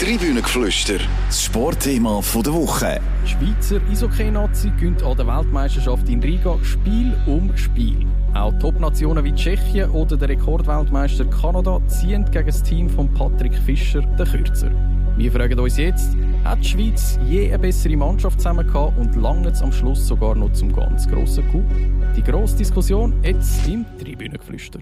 Tribünengeflüster, das Sportthema der Woche. Schweizer Eishockey-Nazi gönnt an der Weltmeisterschaft in Riga Spiel um Spiel. Auch Top-Nationen wie Tschechien oder der Rekordweltmeister Kanada ziehen gegen das Team von Patrick Fischer den Kürzer. Wir fragen uns jetzt, hat die Schweiz je eine bessere Mannschaft zusammen gehabt und lange am Schluss sogar noch zum ganz grossen Coup? Die grosse Diskussion jetzt im Tribünengeflüster.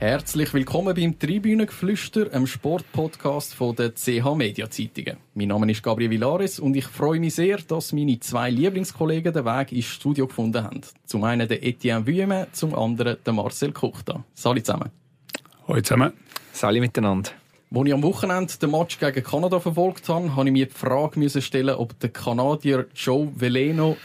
Herzlich willkommen beim Tribünengeflüster, einem Sportpodcast von der CH Media Zeitungen. Mein Name ist Gabriel Villares und ich freue mich sehr, dass meine zwei Lieblingskollegen den Weg ins Studio gefunden haben. Zum einen der Etienne Vuillemin, zum anderen der Marcel Kuchta. Salut zusammen. Hallo zusammen. Salut miteinander. Als ich am Wochenende den Match gegen Kanada verfolgt habe, musste ich mir die Frage stellen, ob der Kanadier Joe Veleno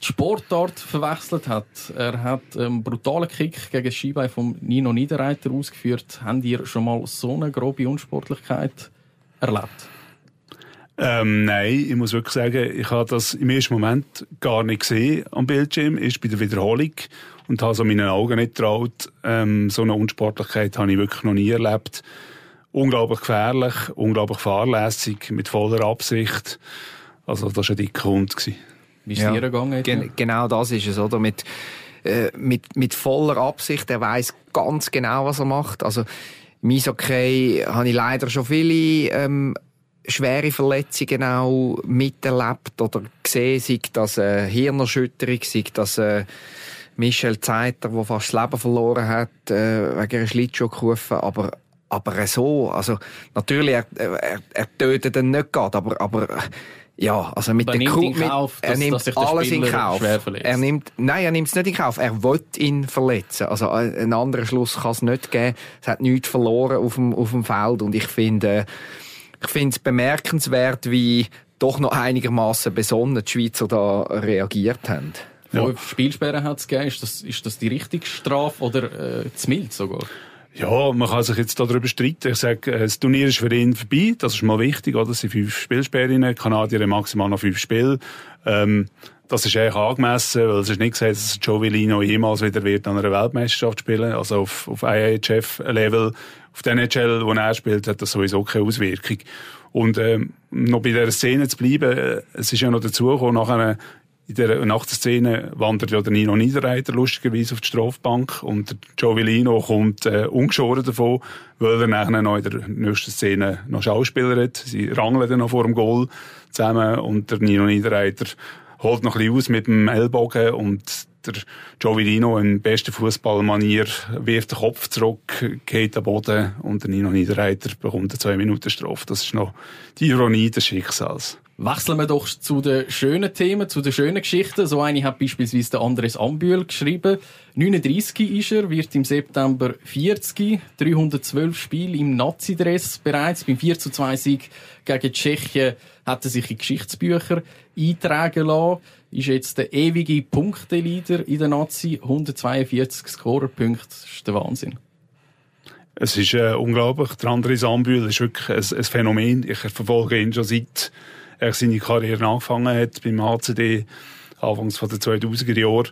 Sportart verwechselt hat. Er hat einen brutalen Kick gegen Skibein von Nino Niederreiter ausgeführt. Habt ihr schon mal so eine grobe Unsportlichkeit erlebt? Ähm, nein, ich muss wirklich sagen, ich habe das im ersten Moment gar nicht gesehen am Bildschirm, erst bei der Wiederholung und habe so meinen Augen nicht getraut. Ähm, so eine Unsportlichkeit habe ich wirklich noch nie erlebt. Unglaublich gefährlich, unglaublich fahrlässig, mit voller Absicht. Also das war ein dicker Hund. Wie ist ja. dir gegangen? Gen genau das ist es, oder? Mit, äh, mit, mit voller Absicht. Er weiß ganz genau, was er macht. Also, im Eishockey habe ich leider schon viele ähm, schwere Verletzungen auch miterlebt oder gesehen, sei das äh, Hirnerschütterung, sei das äh, Michel Zeiter, der fast das Leben verloren hat, äh, wegen einer Schlittschuhkufe, aber aber so, also natürlich, er, er, er tötet ihn nicht gerade, aber, aber ja, also mit der Kuh, Kauf, er nimmt dass alles in Kauf. Er nimmt, nein, er nimmt es nicht in Kauf. Er will ihn verletzen. Also einen anderen Schluss kann es nicht geben. Es hat nichts verloren auf dem, auf dem Feld und ich finde, ich finde es bemerkenswert, wie doch noch einigermaßen besonnen die Schweizer da reagiert haben. Ja. Fünf Spielsperren hat es gegeben. Ist das, ist das die richtige Strafe oder äh, zu mild sogar? Ja, man kann sich jetzt darüber streiten. Ich sage, äh, das Turnier ist für ihn vorbei. Das ist mal wichtig, oder? Es sind fünf Spielsperrinnen. Kanadier haben maximal noch fünf Spiele. Ähm, das ist eigentlich angemessen, weil es ist nicht gesagt, dass Joe Villino jemals wieder wird an einer Weltmeisterschaft spielen. Also auf, auf IHF-Level, auf der NHL, wo er spielt, hat das sowieso keine Auswirkung. Und ähm, noch bei dieser Szene zu bleiben, äh, es ist ja noch dazu gekommen, nach einer in der Nachtszene wandert ja der Nino Niederreiter lustigerweise auf die Strafbank und der Giovellino kommt äh, ungeschoren davon, weil er nachher noch in der nächsten Szene noch Schauspieler hat. Sie rangeln dann noch vor dem Goal zusammen und der Nino Niederreiter holt noch ein bisschen aus mit dem Ellbogen und der Giovinino in bester Fußballmanier wirft den Kopf zurück, geht am Boden und der Nino Niederreiter bekommt eine zwei Minuten Strafe. Das ist noch die Ironie des Schicksals. Wechseln wir doch zu den schönen Themen, zu den schönen Geschichten. So eine hat beispielsweise der Andres Ambühl geschrieben. 39 ist er, wird im September 40. 312 Spiele im Nazi-Dress bereits. Beim 4 zu 2 Sieg gegen Tschechien hat er sich in Geschichtsbücher eintragen lassen. Ist jetzt der ewige Punkteleader in der Nazi. 142 Scorerpunkte. Das ist der Wahnsinn. Es ist äh, unglaublich. Der Andres Ambühl ist wirklich ein, ein Phänomen. Ich verfolge ihn schon seit er seine Karriere angefangen hat beim HCD, anfangs von den 2000er Jahren.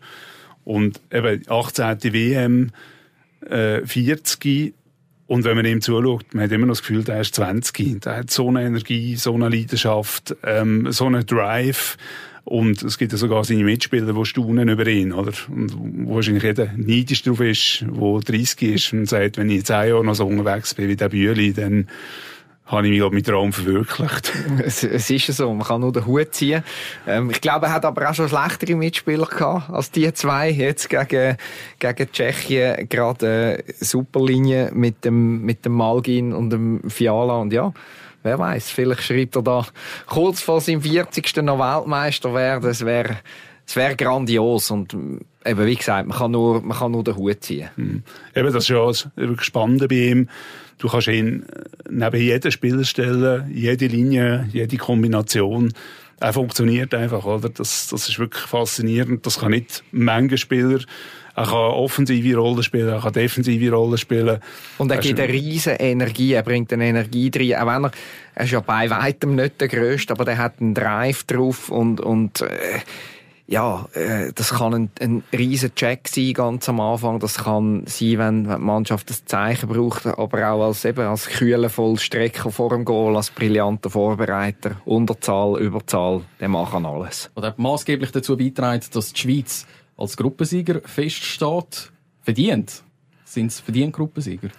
Und eben 18. WM, äh, 40. Und wenn man ihm zuschaut, man hat immer noch das Gefühl, der ist 20. Der hat so eine Energie, so eine Leidenschaft, ähm, so einen Drive. Und es gibt ja sogar seine Mitspieler, die staunen über ihn, oder? Und wo wahrscheinlich jeder neidisch drauf ist, der 30 ist und sagt, wenn ich in 10 Jahren noch so unterwegs bin wie der Bühli, dann habe ich mich mit Traum verwirklicht. Es, es ist so, man kann nur den Hut ziehen. Ähm, ich glaube, er hat aber auch schon schlechtere Mitspieler gehabt als die zwei. Jetzt gegen, gegen Tschechien gerade äh, Superlinie mit dem, mit dem Malgin und dem Fiala und ja. Wer weiß, vielleicht schreibt er da kurz vor seinem 40. noch Weltmeister werden. Es wäre, es wäre grandios und eben, wie gesagt, man kann nur, man kann nur den Hut ziehen. Mhm. Eben, das ist ja wirklich spannend bei ihm Du kannst ihn neben jeder Spieler stellen, jede Linie, jede Kombination. Er funktioniert einfach, oder? Das, das ist wirklich faszinierend. Das kann nicht Menge Spieler. Er kann offensive Rollen spielen, er kann defensive Rollen spielen. Und er gibt eine riesige Energie, er bringt eine Energie rein. Auch wenn er, er ist ja bei weitem nicht der Größte, aber der hat einen Drive drauf und, und, äh, ja, äh, das kann ein, ein riesen Check sein, ganz am Anfang. Das kann sein, wenn, wenn die Mannschaft das Zeichen braucht, aber auch als, eben, als kühler Vollstrecker vor dem Goal, als brillanter Vorbereiter, Unterzahl, Überzahl, der macht alles. Oder hat maßgeblich dazu beigetragen, dass die Schweiz als Gruppensieger feststeht? Verdient? Sind es verdient Gruppensieger?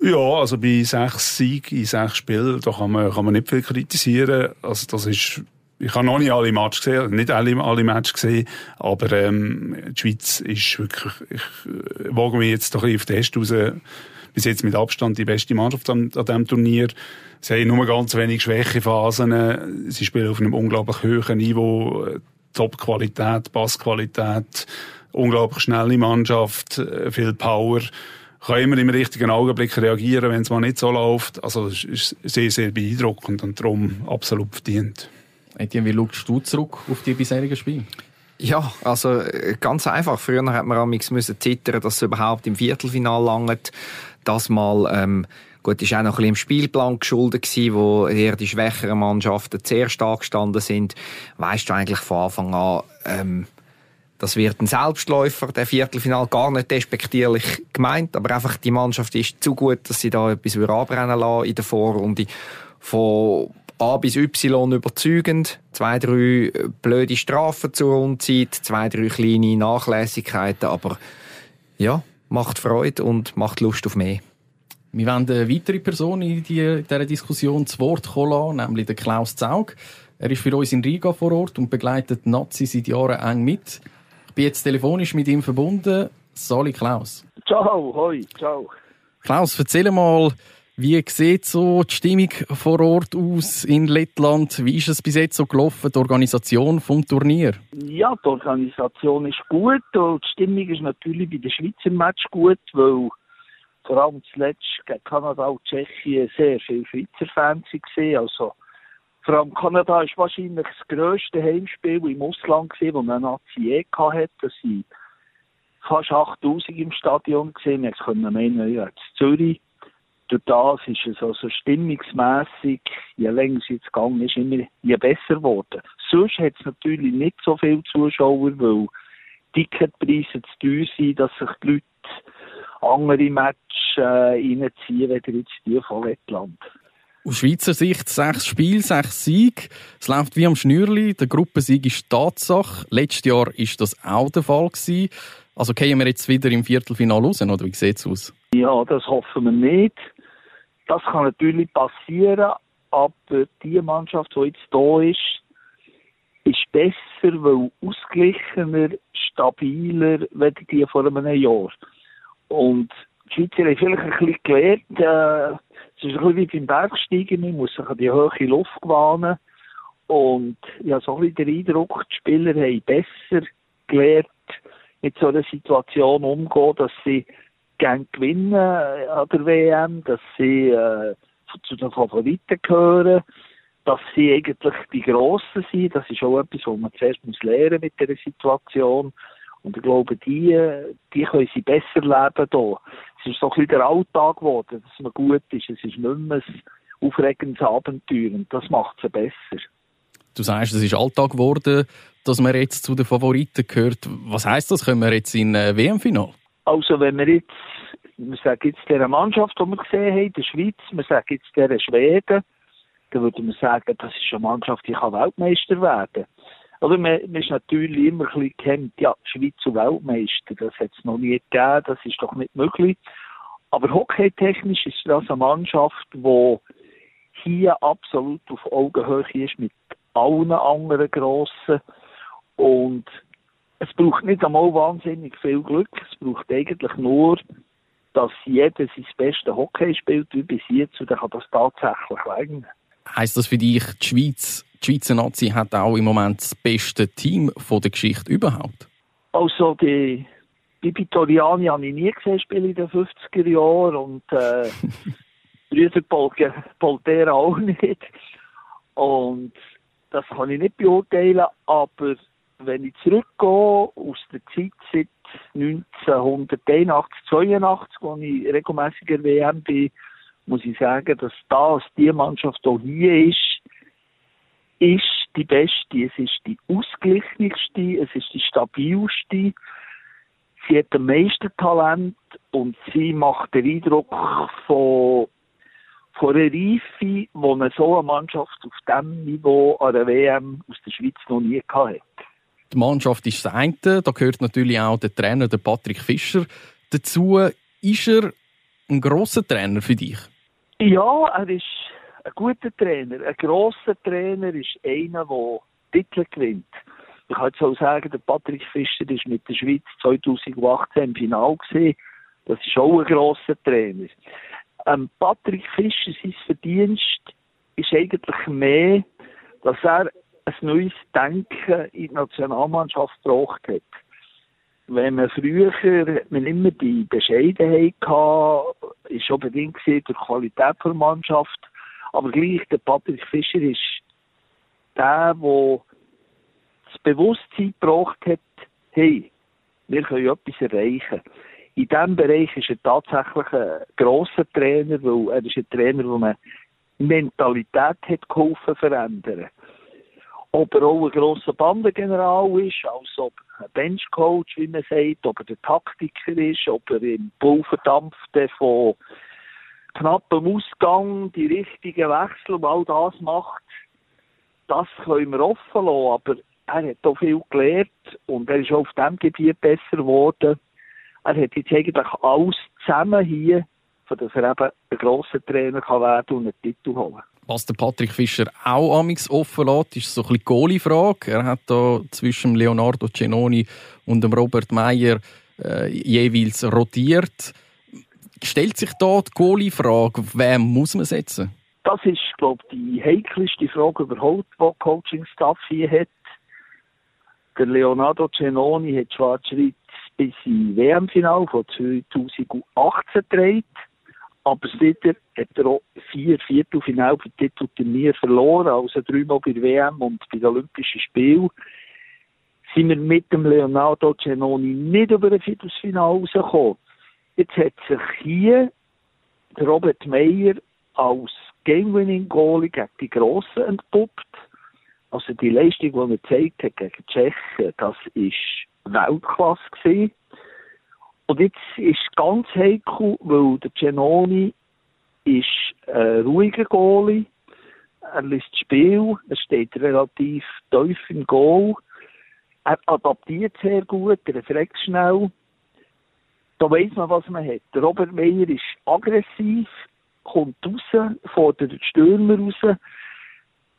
Ja, also bei sechs Siegen in sechs Spielen, da kann man, kann man nicht viel kritisieren. Also das ist ich habe noch nicht alle Matches gesehen, nicht alle, alle Matches gesehen, aber ähm, die Schweiz ist wirklich, ich äh, wage mich jetzt doch ein bisschen auf den Test raus, bis jetzt mit Abstand die beste Mannschaft an, an diesem Turnier. Sie haben nur ganz wenig Schwächephasen, sie spielen auf einem unglaublich hohen Niveau, Top-Qualität, Passqualität, unglaublich schnelle Mannschaft, äh, viel Power kann immer im richtigen Augenblick reagieren, wenn es mal nicht so läuft. Also es ist sehr, sehr beeindruckend und darum absolut verdient. Etienne, wie schaust du zurück auf die bisherigen Spiele? Ja, also äh, ganz einfach. Früher hat man amigs müssen zittern, dass es überhaupt im Viertelfinal langt. Das mal, ähm, gut, ist auch noch ein bisschen im Spielplan geschuldet gewesen, wo eher die schwächeren Mannschaften sehr stark gestanden sind. Weißt du eigentlich von Anfang an, ähm, das wird ein Selbstläufer, der Viertelfinal, gar nicht despektierlich gemeint, aber einfach die Mannschaft ist zu gut, dass sie da etwas anbrennen lassen in der Vorrunde. Von A bis Y überzeugend, zwei, drei äh, blöde Strafen zur Rundzeit, zwei, drei kleine Nachlässigkeiten, aber ja, macht Freude und macht Lust auf mehr. Wir wollen eine weitere Person in dieser Diskussion zu Wort kommen nämlich den Klaus Zaug. Er ist für uns in Riga vor Ort und begleitet Nazi seit Jahren eng mit. Ich bin jetzt telefonisch mit ihm verbunden. Sali Klaus. Ciao, hoi, ciao. Klaus, erzähl mal, wie sieht so die Stimmung vor Ort aus in Lettland? Wie ist es bis jetzt so gelaufen, die Organisation vom Turnier? Ja, die Organisation ist gut und die Stimmung ist natürlich bei den Schweizer Match gut, weil vor allem zuletzt gegen Kanada und Tschechien sehr viele Schweizer Fans waren. Also, vor allem Kanada ist wahrscheinlich das grösste Heimspiel im Ausland das man Nazi je hatte. Das sind fast 8000 im Stadion. Wir können meinen, ja, in Zürich durch das ist es also stimmungsmässig, je länger es jetzt gegangen ist, immer je besser geworden. Sonst hat es natürlich nicht so viele Zuschauer, weil Ticketpreise zu teuer sind, dass sich die Leute andere Matches äh, reinziehen, als jetzt die von Lettland. Aus Schweizer Sicht sechs Spiele, sechs Siege. Es läuft wie am Schnürli. Der Gruppensieg ist Tatsache. Letztes Jahr war das auch der Fall gewesen. Also gehen wir jetzt wieder im Viertelfinale raus, oder wie sieht es aus? Ja, das hoffen wir nicht. Das kann natürlich passieren, aber die Mannschaft, die jetzt da ist, ist besser, weil ausgeglichener, stabiler, als die vor einem Jahr. Und die Schweizer haben vielleicht ein bisschen gelernt, äh, es ist ein bisschen wie beim Bergsteigen, man muss sich an die hohe Luft gewöhnen. Und ich habe so ein bisschen den Eindruck, die Spieler haben besser gelernt, mit so einer Situation umzugehen, dass sie gerne gewinnen äh, an der WM, dass sie äh, zu den Favoriten gehören, dass sie eigentlich die Grossen sind. Das ist auch etwas, was man zuerst muss lernen mit dieser Situation. Und ich glaube, die, die können sie besser leben hier. Es ist so ein bisschen der Alltag geworden, dass man gut ist. Es ist nicht mehr ein aufregendes Abenteuer und das macht sie besser. Du sagst, es ist Alltag geworden, dass man jetzt zu den Favoriten gehört. Was heißt das? Können wir jetzt in äh, WM-Final? Also wenn wir jetzt, wir sagen jetzt dieser Mannschaft, die wir gesehen haben, der Schweiz, wir sagen jetzt dieser Schweden, dann würden wir sagen, das ist eine Mannschaft, die kann Weltmeister werden. Oder man, man ist natürlich immer ein bisschen gekämmt, ja, Schweiz und Weltmeister, das hat es noch nie gegeben, das ist doch nicht möglich. Aber hockeytechnisch ist das eine Mannschaft, die hier absolut auf Augenhöhe ist mit allen anderen Grossen. Und es braucht nicht einmal wahnsinnig viel Glück. Es braucht eigentlich nur, dass jeder sein bestes Hockey spielt wie bis jetzt und dann kann das tatsächlich länger. Heißt das für dich, die Schweiz, die Schweizer Nazi hat auch im Moment das beste Team von der Geschichte überhaupt? Also die Bibitoriani habe ich nie gesehen spielen in den 50er Jahren und äh, Brüder Poltera auch nicht. Und das kann ich nicht beurteilen, aber wenn ich zurückgehe aus der Zeit seit 1981, 82, als ich regelmäßiger WM bin, muss ich sagen, dass das die Mannschaft, die hier ist, ist die beste, es ist die ausgeglichenste, es ist die stabilste. Sie hat am meisten Talent und sie macht den Eindruck von, von einer Reife, die eine so eine Mannschaft auf diesem Niveau an der WM aus der Schweiz noch nie hatte. Die Mannschaft ist das eine, da gehört natürlich auch der Trainer, der Patrick Fischer, dazu. Ist er ein grosser Trainer für dich? Ja, er ist ein guter Trainer. Ein grosser Trainer ist einer, der Titel gewinnt. Ich kann jetzt sagen, der Patrick Fischer ist mit der Schweiz 2018 im Finale. Das ist auch ein grosser Trainer. Ähm, Patrick Fischer, sein Verdienst ist eigentlich mehr, dass er ein neues Denken in die Nationalmannschaft gebracht hat. Wenn man früher hat man immer die Bescheidenheit gehabt, ist schon bedingt durch die Qualität der Mannschaft. Aber gleich, der Patrick Fischer ist der, der das Bewusstsein gebracht hat, hey, wir können etwas erreichen. In diesem Bereich ist er tatsächlich ein grosser Trainer, weil er ist ein Trainer, der eine Mentalität hat geholfen verändern. Ob er auch ein grosser Bandengeneral ist, als ob ein Benchcoach, wie man sagt, ob er der Taktiker ist, ob er im Pulverdampfte von knappem Ausgang die richtigen Wechsel und all das macht, das können wir offen lassen. Aber er hat auch viel gelernt und er ist auch auf diesem Gebiet besser geworden. Er hat jetzt eigentlich alles zusammen hier, für dass er eben ein grosser Trainer kann werden und einen Titel holen was der Patrick Fischer auch amix offen lässt, ist so ein bisschen Goalie-Frage. Er hat da zwischen Leonardo Cenoni und dem Robert Meyer äh, jeweils rotiert. Stellt sich da die Goalie-Frage, wen muss man setzen? Das ist, glaube ich, die heikelste Frage überhaupt, die Coaching-Staff hier hat. Der Leonardo Cenoni hat Schwarz-Schweiz bis im WM-Final von 2018 gedreht. Aber seitdem hat er auch vier für Titelturnier verloren, also dreimal bei der WM und bei den Olympischen Spielen. Sind wir mit dem Leonardo Cenoni nicht über ein Viertelfinale rausgekommen. Jetzt hat sich hier Robert Meyer als Game-Winning-Goalie gegen die Grossen entpuppt. Also die Leistung, die er gezeigt hat gegen die Tschechen, das war Weltklasse gewesen. Und jetzt ist es ganz heikel, weil der Genoni ist ein ruhiger Goalie. Er lässt das Spiel, er steht relativ tief im Goal. Er adaptiert sehr gut, er reflekt schnell. Da weiss man, was man hat. Robert Meyer ist aggressiv, kommt raus, fordert den Stürmer raus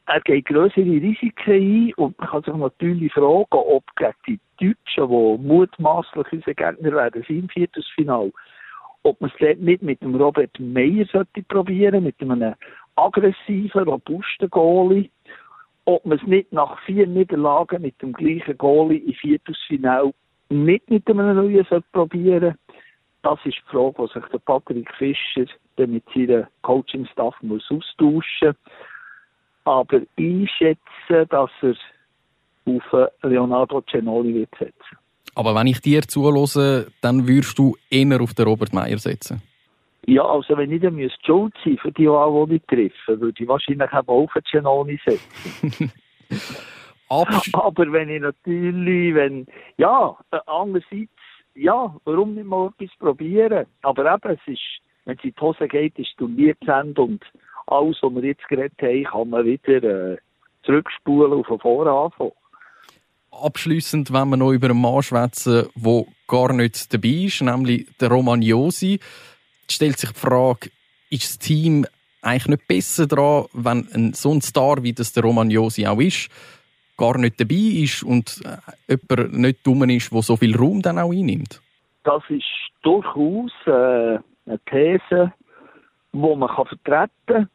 er geht größere Risiken ein und man kann sich natürlich fragen, ob gegen die Deutschen, die mutmaßlich unsere Gegner werden, im Viertelfinal, ob man es nicht mit dem Robert Meyer sollte probieren, mit einem aggressiven, robusten Goalie, ob man es nicht nach vier Niederlagen mit dem gleichen Goalie im Viertelfinal nicht mit einem neuen sollte probieren. Das ist die Frage, die sich der Patrick Fischer mit seinem Coaching-Staff austauschen muss aber ich schätze, dass er auf Leonardo Cenoli wird setzen. Aber wenn ich dir zulose, dann würdest du eher auf den Robert Meyer setzen? Ja, also wenn ich dann müsste schuld sein für die Wahl, die ich treffe, würde ich wahrscheinlich auch auf Cenoli setzen. Aber wenn ich natürlich, wenn, ja, andererseits, ja, warum nicht mal etwas probieren? Aber eben, es ist, wenn es in die Hose geht, ist es Turnier zu Ende und alles, was wir jetzt geredet haben, kann man wieder äh, zurückspulen und von vorne anfangen. Abschliessend, wenn wir noch über einen Mann schwätzen, der gar nicht dabei ist, nämlich der Romagnosi, stellt sich die Frage, ist das Team eigentlich nicht besser dran, wenn ein, so ein Star, wie das der Romagnosi auch ist, gar nicht dabei ist und äh, jemand nicht dumm ist, der so viel Raum dann auch einnimmt? Das ist durchaus äh, eine These, die man kann vertreten kann.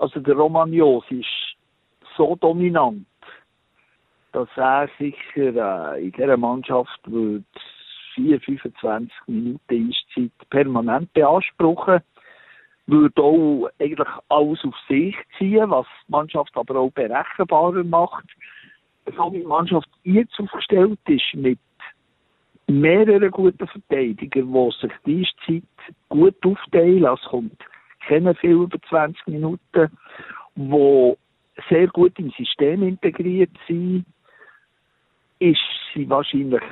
Also der Romagnos ist so dominant, dass er sicher äh, in dieser Mannschaft wird 4, 25 Minuten Eiszeit permanent beanspruchen würde auch eigentlich alles auf sich ziehen, was die Mannschaft aber auch berechenbarer macht. So wie die Mannschaft jetzt aufgestellt ist, mit mehreren guten Verteidigern, die sich die Eiszeit gut aufteilen, es kommt kennen viel über 20 Minuten, wo sehr gut im System integriert sind, ist sie wahrscheinlich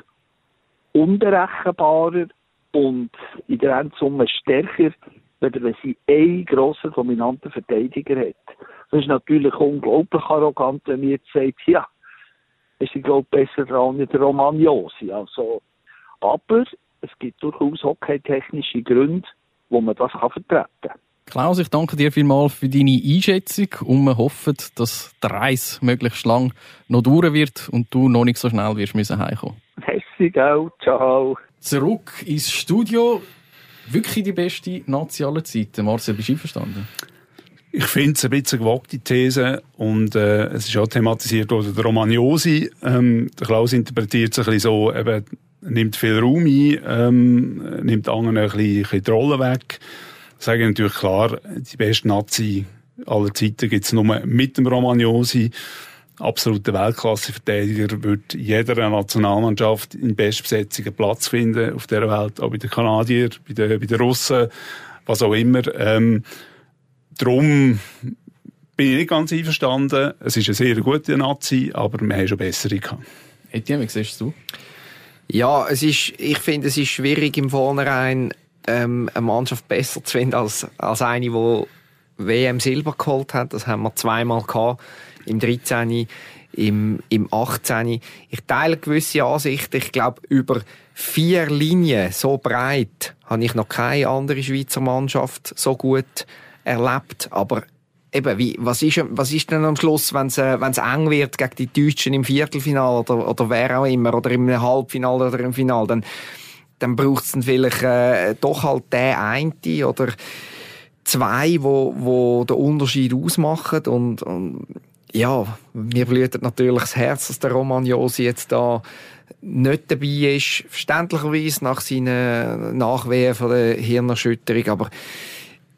unberechenbarer und in der Endsumme stärker, wenn sie einen grossen, dominanten Verteidiger hat. Das ist natürlich unglaublich arrogant, wenn man jetzt sagt, ja, ist, glaube ich, besser dran als der Romagnosi. Also, aber es gibt durchaus hockeytechnische Gründe, wo man das kann vertreten kann. Klaus, ich danke dir vielmals für deine Einschätzung und wir hoffen, dass der Reis möglichst lang noch dauern wird und du noch nicht so schnell wirst müssen heimkommen. Merci, auch. Ciao. Zurück ins Studio. Wirklich die beste Nazi aller Zeiten. Marcel, bist du einverstanden? Ich finde es ein bisschen eine gewagte These und äh, es ist auch thematisiert worden, der Romagnosi. Ähm, der Klaus interpretiert es ein bisschen so, eben, nimmt viel Raum ein, ähm, nimmt anderen ein bisschen, ein bisschen die Rolle weg. Sage ich natürlich klar, die beste Nazi aller Zeiten gibt es nur mit dem Romagnosi. Absoluter Weltklasse-Verteidiger wird jeder Nationalmannschaft in Bestbesetzung Platz finden auf der Welt, auch bei den Kanadiern, bei den, bei den Russen, was auch immer. Ähm, darum bin ich nicht ganz einverstanden. Es ist eine sehr gute Nazi, aber wir haben schon bessere gehabt. Etienne, wie siehst du? Ja, es ist, ich finde, es ist schwierig im Vornherein ähm, eine Mannschaft besser zu finden als, als eine, die WM Silber geholt hat. Das haben wir zweimal gehabt, im 13. Im, im 18. Ich teile gewisse Ansichten. Ich glaube, über vier Linien so breit habe ich noch keine andere Schweizer Mannschaft so gut erlebt. Aber eben, wie, was, ist, was ist denn am Schluss, wenn es äh, eng wird gegen die Deutschen im Viertelfinale oder, oder wer auch immer, oder im Halbfinale oder im Finale, dann, dann braucht es dann vielleicht äh, doch halt der eine oder zwei, wo, wo den Unterschied ausmachen und, und ja, mir blüht natürlich das Herz, dass der Romagnosi jetzt da nicht dabei ist, verständlicherweise nach seinen Nachwehen von der Hirnerschütterung, aber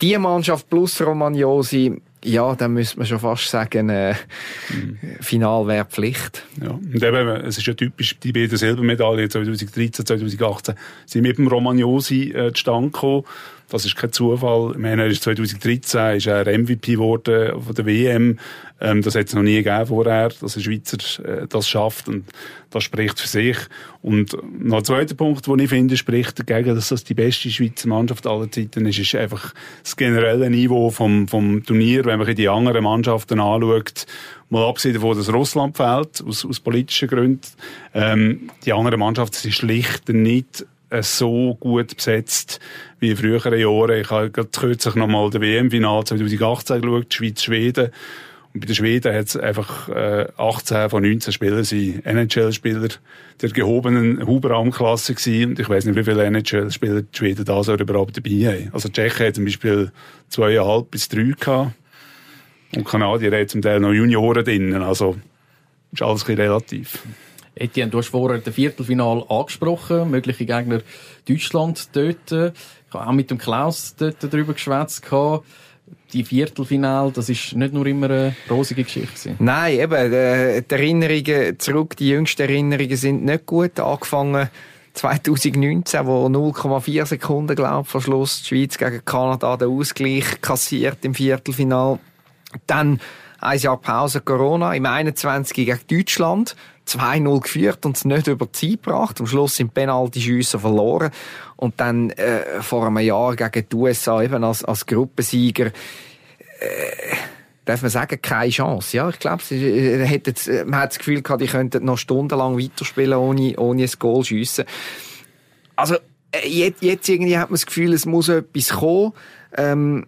die Mannschaft plus Romagnosi, ja, dann müsste man schon fast sagen, äh, mhm. Final wäre Pflicht. Ja, und eben, es ist ja typisch, die beiden Silbermedaillen 2013, 2018 sind mit dem Romagnosi äh, zustande gekommen. Das ist kein Zufall. Ich meine, er ist 2013 ist er MVP geworden von der WM. Ähm, das hat es noch nie gegeben vorher, dass ein Schweizer äh, das schafft. Und das spricht für sich. Und noch ein zweiter Punkt, den ich finde, spricht dagegen, dass das die beste Schweizer Mannschaft aller Zeiten ist, ist einfach das generelle Niveau vom, vom Turnier, wenn man die anderen Mannschaften anschaut. Mal abgesehen davon, dass Russland fehlt, aus, aus politischen Gründen. Ähm, die anderen Mannschaften sind schlicht nicht so gut besetzt wie in früheren Jahren. Ich habe kürzlich nochmal der WM-Final 2018 geschaut, Schweiz-Schweden. Und bei den Schweden hat es einfach äh, 18 von 19 Spielern sind NHL-Spieler der gehobenen Huberarm-Klasse gewesen. Und ich weiß nicht, wie viele NHL-Spieler die Schweden da so überhaupt dabei haben. Also Tschechen hat zum Beispiel zweieinhalb bis drei gehabt. Und Kanadier hat zum Teil noch Junioren drinnen. Also ist alles ein bisschen relativ. Etienne, du hast vorher das Viertelfinal angesprochen, mögliche Gegner Deutschland dort. Ich habe auch mit dem Klaus dort darüber geschwätzt. Die Viertelfinal, das ist nicht nur immer eine rosige Geschichte. Nein, eben, äh, die Erinnerungen zurück, die jüngsten Erinnerungen sind nicht gut. Angefangen 2019, wo 0,4 Sekunden, glaube ich, vor Schluss die Schweiz gegen Kanada den Ausgleich kassiert im Viertelfinal. Dann ein Jahr Pause Corona, im 21 gegen Deutschland. 2-0 geführt und es nicht über die Zeit gebracht. Am Schluss sind Penalty-Schüsse verloren. Und dann äh, vor einem Jahr gegen die USA eben als, als Gruppensieger äh, darf man sagen, keine Chance. Ja, ich glaube, äh, man hat das Gefühl gehabt, die könnten noch stundenlang weiterspielen, ohne, ohne ein Goal schiessen. Also, äh, jetzt, jetzt irgendwie hat man das Gefühl, es muss etwas kommen. Ähm,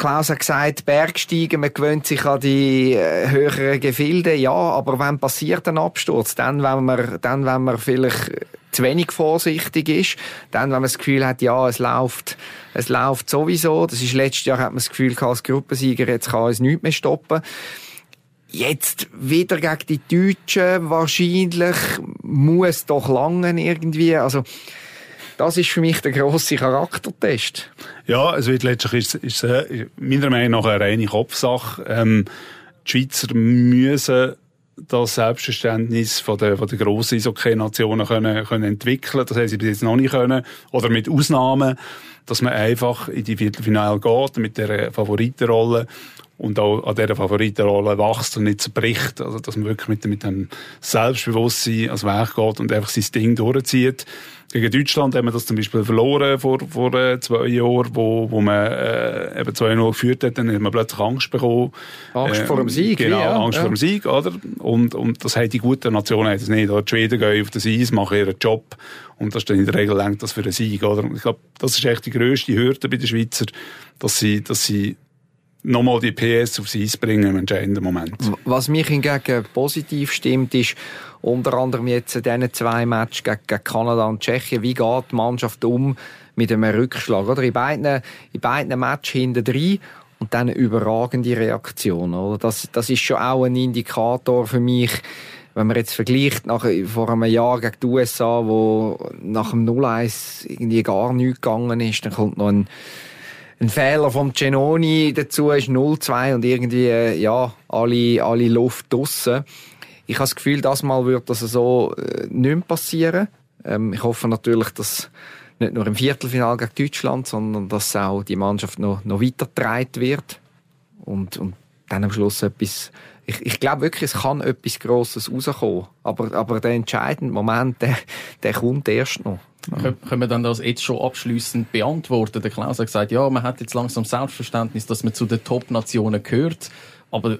Klaus hat gesagt, Bergsteigen, man gewöhnt sich an die äh, höheren Gefilde. Ja, aber wenn passiert ein Absturz, dann, wenn man, dann, wenn man vielleicht zu wenig vorsichtig ist, dann, wenn man das Gefühl hat, ja, es läuft, es läuft sowieso. Das ist letztes Jahr hat man das Gefühl gehabt, als Gruppensieger, jetzt kann es nichts mehr stoppen. Jetzt wieder gegen die Deutschen, wahrscheinlich muss doch langen irgendwie, also, das ist für mich der grosse Charaktertest. Ja, es wird letztlich ist, ist äh, meiner Meinung nach eine reine Kopfsache. Ähm, die Schweizer müssen das Selbstverständnis von der, von der grossen Eishockey-Nationen können, können entwickeln. Das haben sie bis jetzt noch nicht können. Oder mit Ausnahmen, dass man einfach in die Viertelfinale geht, mit der Favoritenrolle und auch an dieser Favoritenrolle wächst und nicht zerbricht. Also, dass man wirklich mit, mit dem Selbstbewusstsein als Weg geht und einfach sein Ding durchzieht. Gegen Deutschland haben wir das zum Beispiel verloren vor, vor äh, zwei Jahren, wo, wo man äh, eben 2-0 geführt hat, dann hat man plötzlich Angst bekommen. Angst äh, vor dem Sieg, Genau, ja, Angst ja. vor dem Sieg, oder? Und, und das haben die guten Nationen das nicht. Die Schweden gehen auf das Eis, machen ihren Job und das ist dann in der Regel lenkt das für einen Sieg, oder? Und ich glaube, das ist echt die grösste Hürde bei den Schweizer, dass sie, dass sie nochmal die PS aufs Eis bringen im entscheidenden Moment. Was mich hingegen positiv stimmt, ist unter anderem jetzt in diesen zwei Matches gegen, Kanada und Tschechien, wie geht die Mannschaft um mit einem Rückschlag? Oder? In beiden, in beiden Matches hinten drin und dann eine überragende Reaktion. Oder? Das, das ist schon auch ein Indikator für mich, wenn man jetzt vergleicht nach, vor einem Jahr gegen die USA, wo nach dem 0-1 irgendwie gar nichts gegangen ist, dann kommt noch ein ein Fehler vom Genoni dazu ist 0-2 und irgendwie, äh, ja, alle, alle Luft draussen. Ich habe das Gefühl, das Mal wird das so äh, nicht mehr passieren. Ähm, ich hoffe natürlich, dass nicht nur im Viertelfinal gegen Deutschland, sondern dass auch die Mannschaft noch, noch weitergetragen wird. Und, und dann am Schluss etwas, ich, ich glaube wirklich, es kann etwas Grosses rauskommen. Aber, aber der entscheidende Moment, der, der kommt erst noch. Können wir dann das jetzt schon abschließend beantworten? Der Klaus hat gesagt, ja, man hat jetzt langsam Selbstverständnis, dass man zu den Top-Nationen gehört. Aber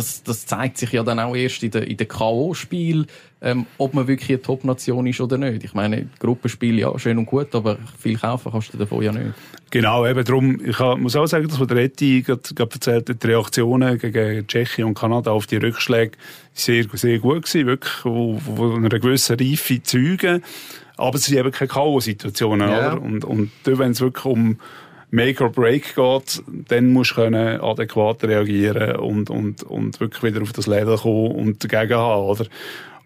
das, das zeigt sich ja dann auch erst in den, in den K.O.-Spielen, ähm, ob man wirklich eine Top-Nation ist oder nicht. Ich meine, Gruppenspiel, ja, schön und gut, aber viel kaufen kannst du davon ja nicht. Genau, eben darum, ich muss auch sagen, dass was der Etti gerade, gerade erzählt hat, die Reaktionen gegen Tschechien und Kanada auf die Rückschläge sehr, sehr gut gewesen, wirklich, wo, wo einer gewissen Reife zeugen. Aber es sind eben keine K.O.-Situationen, Ja. oder? Und, und wenn es wirklich um Make or Break geht, dann musst du können adäquat reagieren und, und, und wirklich wieder auf das Level kommen und dagegen haben, oder?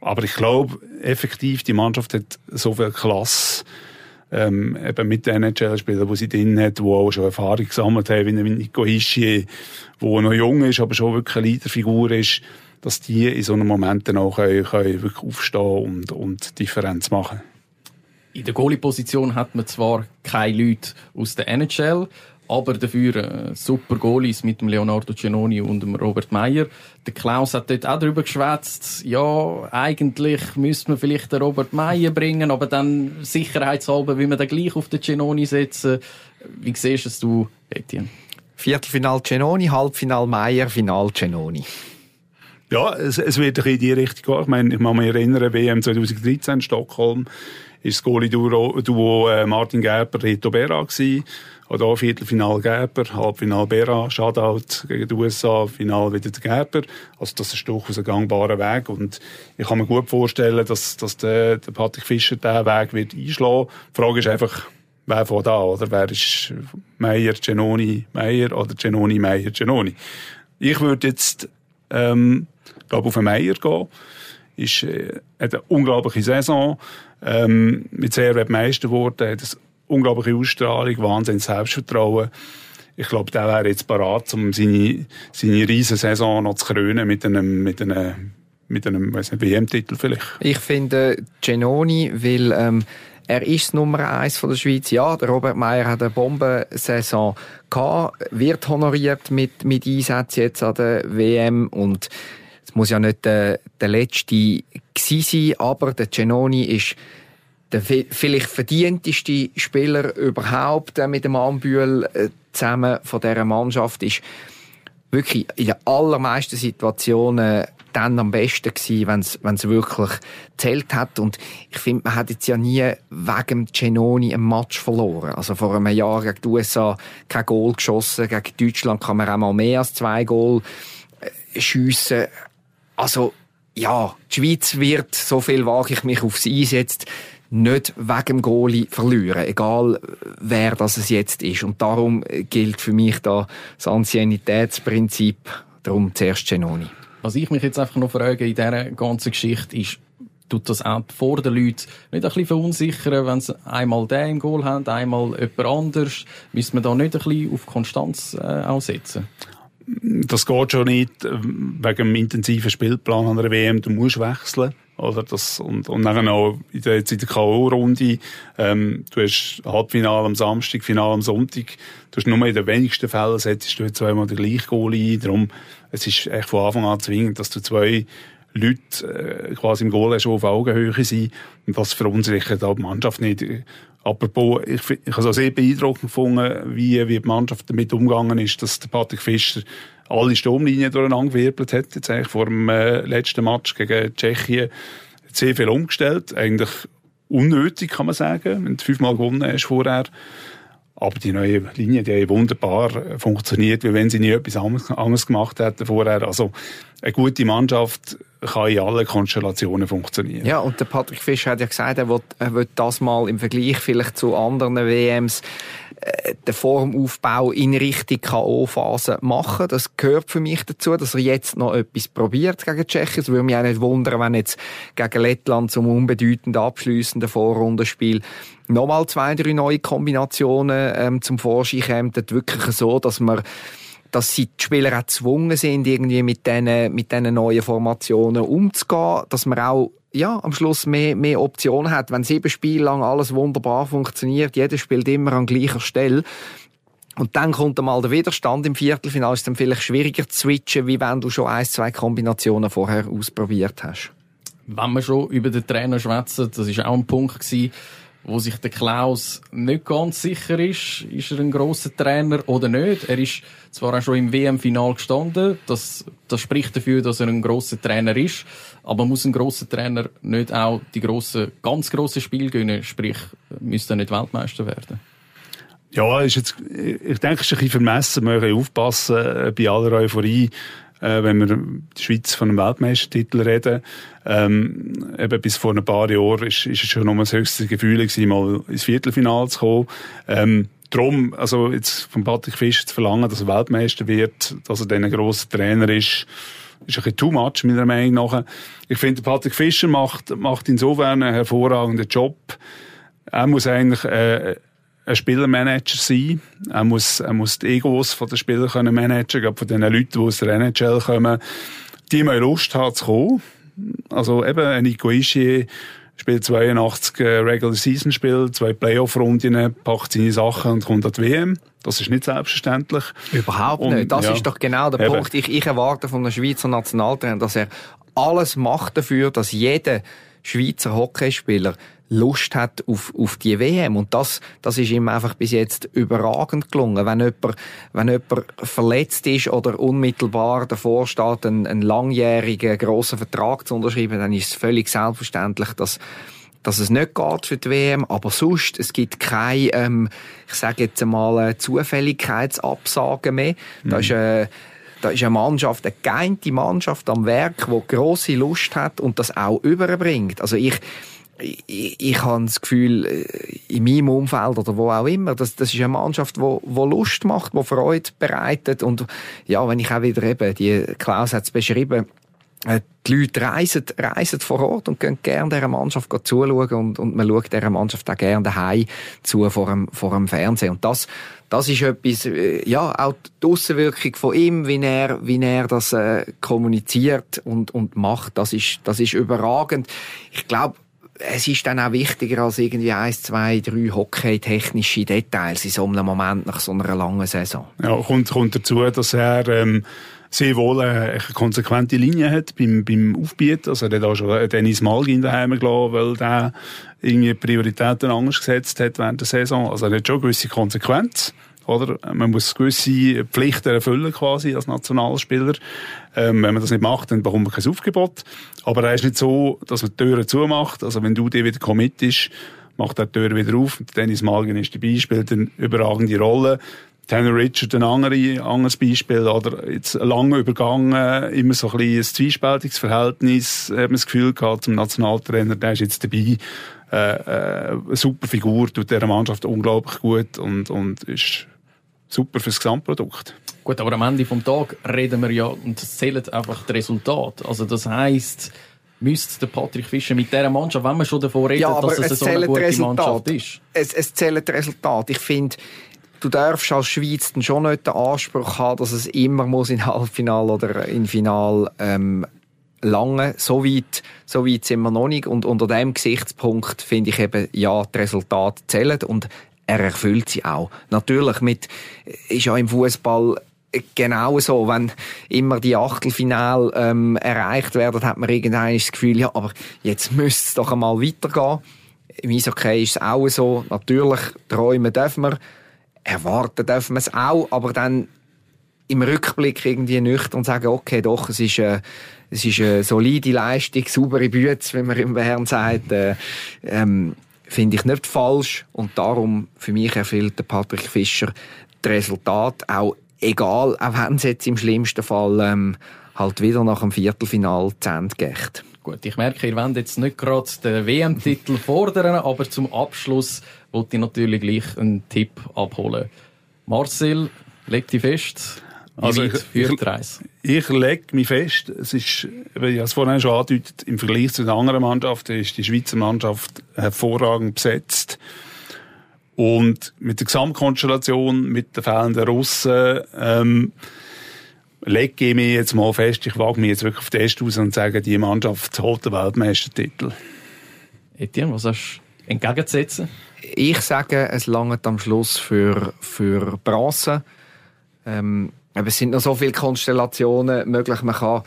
Aber ich glaube, effektiv, die Mannschaft hat so viel Klasse, ähm, eben mit den NHL-Spielern, die sie drin hat, die auch schon Erfahrung gesammelt haben, wie Nico Hischier, der noch jung ist, aber schon wirklich eine Leaderfigur ist, dass die in so einem Moment dann auch können, können wirklich aufstehen und, und Differenz machen In der Goalie-Position hat man zwar keine Leute aus der NHL, aber dafür äh, super Goalies mit dem Leonardo Genoni und dem Robert Meyer. Der Klaus hat dort auch darüber geschwätzt, ja, eigentlich müsste man vielleicht den Robert Meyer bringen, aber dann sicherheitshalber will man dann gleich auf den Genoni setzen. Wie siehst es du, Etienne? Viertelfinal Genoni, Halbfinal Meier, Final Genoni. Ja, es, es wird ein bisschen in die Richtung gehen. Ich meine, ich kann mich erinnern, WM 2013 in Stockholm ist das Goalie-Duo Duo, äh, Martin Gerber, Rito Berra gewesen. Auch Viertelfinal Gerber, Halbfinal Berra, Shutout gegen die USA, Final wieder der Gerber. Also das ist durchaus ein gangbarer Weg und ich kann mir gut vorstellen, dass, dass der, der Patrick Fischer diesen Weg wird einschlagen. Die Frage ist einfach, wer von da, oder? Wer ist Meier, Genoni, Meier oder Genoni, Meier, Genoni? Ich würde jetzt, ähm, glaube auf den Meier gehen. Ist, äh, hat eine unglaubliche Saison, ähm, mit sehr Meister geworden, hat eine unglaubliche Ausstrahlung, wahnsinnig Selbstvertrauen. Ich glaube, der wäre jetzt parat, um seine, seine riesen Saison noch zu krönen mit einem, mit einem, mit einem, weiss nicht, WM-Titel vielleicht. Ich finde Genoni, weil ähm, er ist Nummer eins von der Schweiz. Ja, der Robert Meyer hat eine Bombensaison gehabt, wird honoriert mit, mit Einsätzen jetzt an der WM und muss ja nicht der, der letzte gewesen sein, aber der Genoni ist der vi- vielleicht verdienteste Spieler überhaupt äh, mit dem Ambühl äh, zusammen von dieser Mannschaft ist wirklich in den allermeisten Situationen dann am besten gewesen, wenn's wenn's wirklich zählt hat. Und ich finde, man hat jetzt ja nie wegen Genoni ein Match verloren. Also vor einem Jahr gegen die USA kein Goal geschossen, gegen Deutschland kann man auch mal mehr als zwei Goal äh, schiessen. Also, ja, die Schweiz wird, so viel wage ich mich aufs Eis jetzt, nicht wegen dem Goalie verlieren, egal wer das es jetzt ist. Und darum gilt für mich da das Anciennitätsprinzip, darum zuerst Genoni. Was ich mich jetzt einfach noch frage in dieser ganzen Geschichte ist, tut das auch vor den Leuten nicht ein bisschen verunsichern, wenn sie einmal den im Goal haben, einmal jemand anders? Müssen wir da nicht ein bisschen auf Konstanz äh, auch setzen? Das geht schon nicht äh, wegen dem intensiven Spielplan an der WM. Du musst wechseln. Oder das, und, und dann auch in der, jetzt in der K.O.-Runde, ähm, du hast Halbfinale am Samstag, Finale am Sonntag. Du hast nur in den wenigsten Fällen setzt du zweimal den gleichen Goal ein. Darum, es ist echt von Anfang an zwingend, dass du zwei Leute äh, quasi im Goal die auf Augenhöhe sind. Und das verunsichert auch die Mannschaft nicht. Apropos, ich, ich habe es auch sehr beeindruckend gefunden, wie, wie die Mannschaft damit umgegangen ist, dass der Patrick Fischer alle Sturmlinien durcheinander gewirbelt hat, jetzt eigentlich vor dem äh, letzten Match gegen Tschechien. Sehr viel umgestellt, eigentlich unnötig, kann man sagen, wenn du fünfmal gewonnen hast vorher. Aber die neue Linie, die hat wunderbar funktioniert, wie wenn sie nie etwas anderes gemacht hätten vorher. Also, eine gute Mannschaft kann in allen Konstellationen funktionieren. Ja, und der Patrick Fischer hat ja gesagt, er will, er will das mal im Vergleich vielleicht zu anderen WMs äh, den Formaufbau in Richtung K.O.-Phase machen. Das gehört für mich dazu, dass er jetzt noch etwas probiert gegen Tschechien. Es würde mich auch nicht wundern, wenn jetzt gegen Lettland zum unbedeutenden abschliessenden Vorrundenspiel nochmal zwei, drei neue Kombinationen ähm, zum Vorschein kommen. Wirklich so, dass man dass sie die Spieler auch gezwungen sind, irgendwie mit diesen, mit diesen neuen Formationen umzugehen, dass man auch ja, am Schluss mehr, mehr Optionen hat. Wenn sieben Spiele lang alles wunderbar funktioniert, jeder spielt immer an gleicher Stelle, und dann kommt einmal der Widerstand im Viertelfinale, ist dann vielleicht schwieriger zu switchen, wie wenn du schon ein, zwei Kombinationen vorher ausprobiert hast. Wenn wir schon über den Trainer schwätzen, das ist auch ein Punkt gewesen, wo sich der Klaus nicht ganz sicher ist, ist er ein großer Trainer oder nicht. Er ist zwar auch schon im WM-Final gestanden, das, das spricht dafür, dass er ein großer Trainer ist, aber muss ein großer Trainer nicht auch die grossen, ganz grossen Spiele gewinnen, sprich, müsste er nicht Weltmeister werden? Ja, ist jetzt, ich denke, es ist ein bisschen vermessen, wir müssen aufpassen äh, bei aller Euphorie äh, wenn wir die Schweiz von einem Weltmeistertitel reden. Ähm, eben bis vor ein paar Jahren ist, ist es schon noch das höchste Gefühl gewesen, mal ins Viertelfinale zu kommen. Ähm, Darum, also jetzt von Patrick Fischer zu verlangen, dass er Weltmeister wird, dass er dann ein grosser Trainer ist, ist ein bisschen too much, meiner Meinung nach. Ich finde, Patrick Fischer macht, macht insofern einen hervorragenden Job. Er muss eigentlich, äh, ein Spielermanager sein. Er muss, er muss die Egos von den Spielern können managen, gerade von den Leuten, die aus der NHL kommen. Die mal Lust haben zu kommen. Also eben, ein Nico Ischier spielt 82 äh, Regular Season Spiel, zwei Playoff-Runden, packt seine Sachen und kommt an die WM. Das ist nicht selbstverständlich. Überhaupt und, nicht. Das ja, ist doch genau der eben. Punkt. Ich, ich erwarte von einem Schweizer Nationaltrainer, dass er alles macht dafür, dass jeder Schweizer Hockeyspieler Lust hat auf, auf die WM. Und das, das ist ihm einfach bis jetzt überragend gelungen. Wenn jemand, wenn jemand verletzt ist oder unmittelbar davor steht, einen, einen langjährigen grossen Vertrag zu unterschreiben, dann ist es völlig selbstverständlich, dass dass es nicht geht für die WM, aber sonst, es gibt keine, ähm, ich sage jetzt einmal, Zufälligkeitsabsagen mehr. Mhm. Da ist, äh, da ist eine Mannschaft, eine geeinte Mannschaft am Werk, die grosse Lust hat und das auch überbringt. Also ich, ich, ich habe das Gefühl, äh, in meinem Umfeld oder wo auch immer, das, das ist eine Mannschaft, die wo Lust macht, die Freude bereitet und ja, wenn ich auch wieder eben, die Klaus hat es beschrieben, äh, die Leute reisen, reisen vor Ort und gehen gerne dieser Mannschaft zuschauen und, und man schaut dieser Mannschaft auch gerne daheim zu vor dem, vor dem Fernsehen. Und das, das ist etwas, äh, ja, auch die Aussenwirkung von ihm, wie er, wie er das äh, kommuniziert und, und macht, das ist, das ist überragend. Ich glaube, es ist dann auch wichtiger als irgendwie eins, zwei, drei hockey-technische Details in so einem Moment nach so einer langen Saison. Ja, kommt, kommt dazu, dass er ähm, sehr wohl eine konsequente Linie hat beim, beim Aufbieten. Also er hat auch schon Dennis Malgin daheim gelassen, weil der irgendwie Prioritäten anders gesetzt hat während der Saison. Also er hat schon gewisse Konsequenz. Oder? Man muss gewisse Pflichten erfüllen quasi als Nationalspieler. Ähm, wenn man das nicht macht, dann bekommt man kein Aufgebot. Aber er ist nicht so, dass man die Türen zumacht. Also wenn du dir wieder committest, macht er die Tür wieder auf. Dennis Malgen ist dabei, spielt eine überragende Rolle. Tanner Richard ein andere, anderes Beispiel, oder jetzt lange übergangen, immer so ein bisschen ein zwiespältiges Verhältnis, hat man das Gefühl gehabt zum Nationaltrainer, der ist jetzt dabei, äh, äh, eine super Figur, tut dieser Mannschaft unglaublich gut und, und ist super fürs Gesamtprodukt. Gut, aber am Ende vom Tag reden wir ja und zählen einfach das Resultat. Also das heisst, müsste der Patrick Fischer mit dieser Mannschaft, wenn man schon davon redet, ja, dass es, es so eine gute Resultat. Mannschaft ist. Es, es zählt Resultat. Ich finde, du darfst als Schweiz dann schon nicht den Anspruch haben, dass es immer muss in Halbfinale oder in Final ähm, lange. So weit, so weit sind wir noch nicht. Und unter dem Gesichtspunkt finde ich eben, ja, die Resultate zählen und er erfüllt sie auch. Natürlich mit, ist ja im Fußball genau so, wenn immer die Achtelfinale ähm, erreicht werden, hat man irgendwann das Gefühl, ja, aber jetzt müsste es doch einmal weitergehen. Im Eishockey ist es auch so. Natürlich, träumen dürfen wir, erwarten dürfen wir es auch, aber dann im Rückblick irgendwie nüchtern sagen, okay, doch, es ist, äh, es ist eine solide Leistung, saubere Bütze, wie man im Bern sagt, äh, ähm, finde ich nicht falsch und darum für mich erfüllt der Patrick Fischer das Resultat auch egal, auch wenn es jetzt im schlimmsten Fall ähm, halt wieder nach dem Viertelfinal zu Ende geht. Gut, ich merke, ihr wollt jetzt nicht gerade den WM-Titel fordern, aber zum Abschluss wollte ich natürlich gleich einen Tipp abholen. Marcel, leg dich fest. Also ich- Reise? Ich lege mich fest, es ist, wie ich es vorhin schon angedeutet, im Vergleich zu den anderen Mannschaften ist die Schweizer Mannschaft hervorragend besetzt. Und mit der Gesamtkonstellation, mit den fehlenden Russen, ähm, lege ich mich jetzt mal fest, ich wage mich jetzt wirklich auf den Test aus und sage, die Mannschaft holt den Weltmeistertitel. Etienne, was hast du entgegenzusetzen? Ich sage, es langt am Schluss für, für Bronze. Ähm, aber es sind noch so viele Konstellationen möglich. Man kann,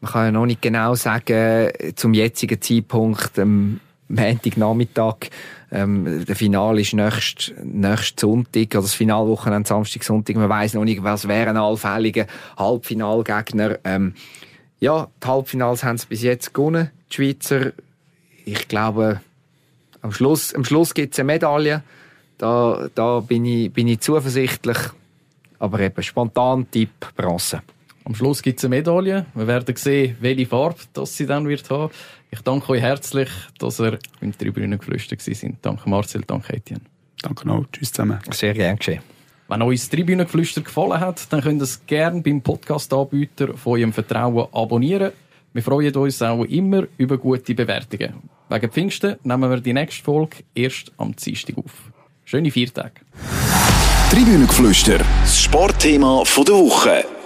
man kann ja noch nicht genau sagen, zum jetzigen Zeitpunkt, am Montagnachmittag, ähm, der Finale ist nächst, nächst Sonntag, oder das Finalwochenende Samstag, Sonntag. Man weiß noch nicht, was wären allfällige Halbfinalgegner. Ähm, ja, die Halbfinals haben es bis jetzt gewonnen, die Schweizer. Ich glaube, am Schluss, am Schluss gibt es eine Medaille. Da, da bin, ich, bin ich zuversichtlich. Aber eben spontan Tipp Bronze. Am Schluss gibt es eine Medaille. Wir werden sehen, welche Farbe das sie dann wird haben. Ich danke euch herzlich, dass ihr im Tribünengeflüster gewesen sind. Danke Marcel, danke Etienne. Danke noch, tschüss zusammen. Sehr gern geschehen. Wenn euch das Tribünengeflüster gefallen hat, dann könnt ihr es gerne beim Podcast-Anbieter von eurem Vertrauen abonnieren. Wir freuen uns auch immer über gute Bewertungen. Wegen Pfingsten nehmen wir die nächste Folge erst am Dienstag auf. Schöne Viertage. Tribünengeflüster, das Sportthema der Woche.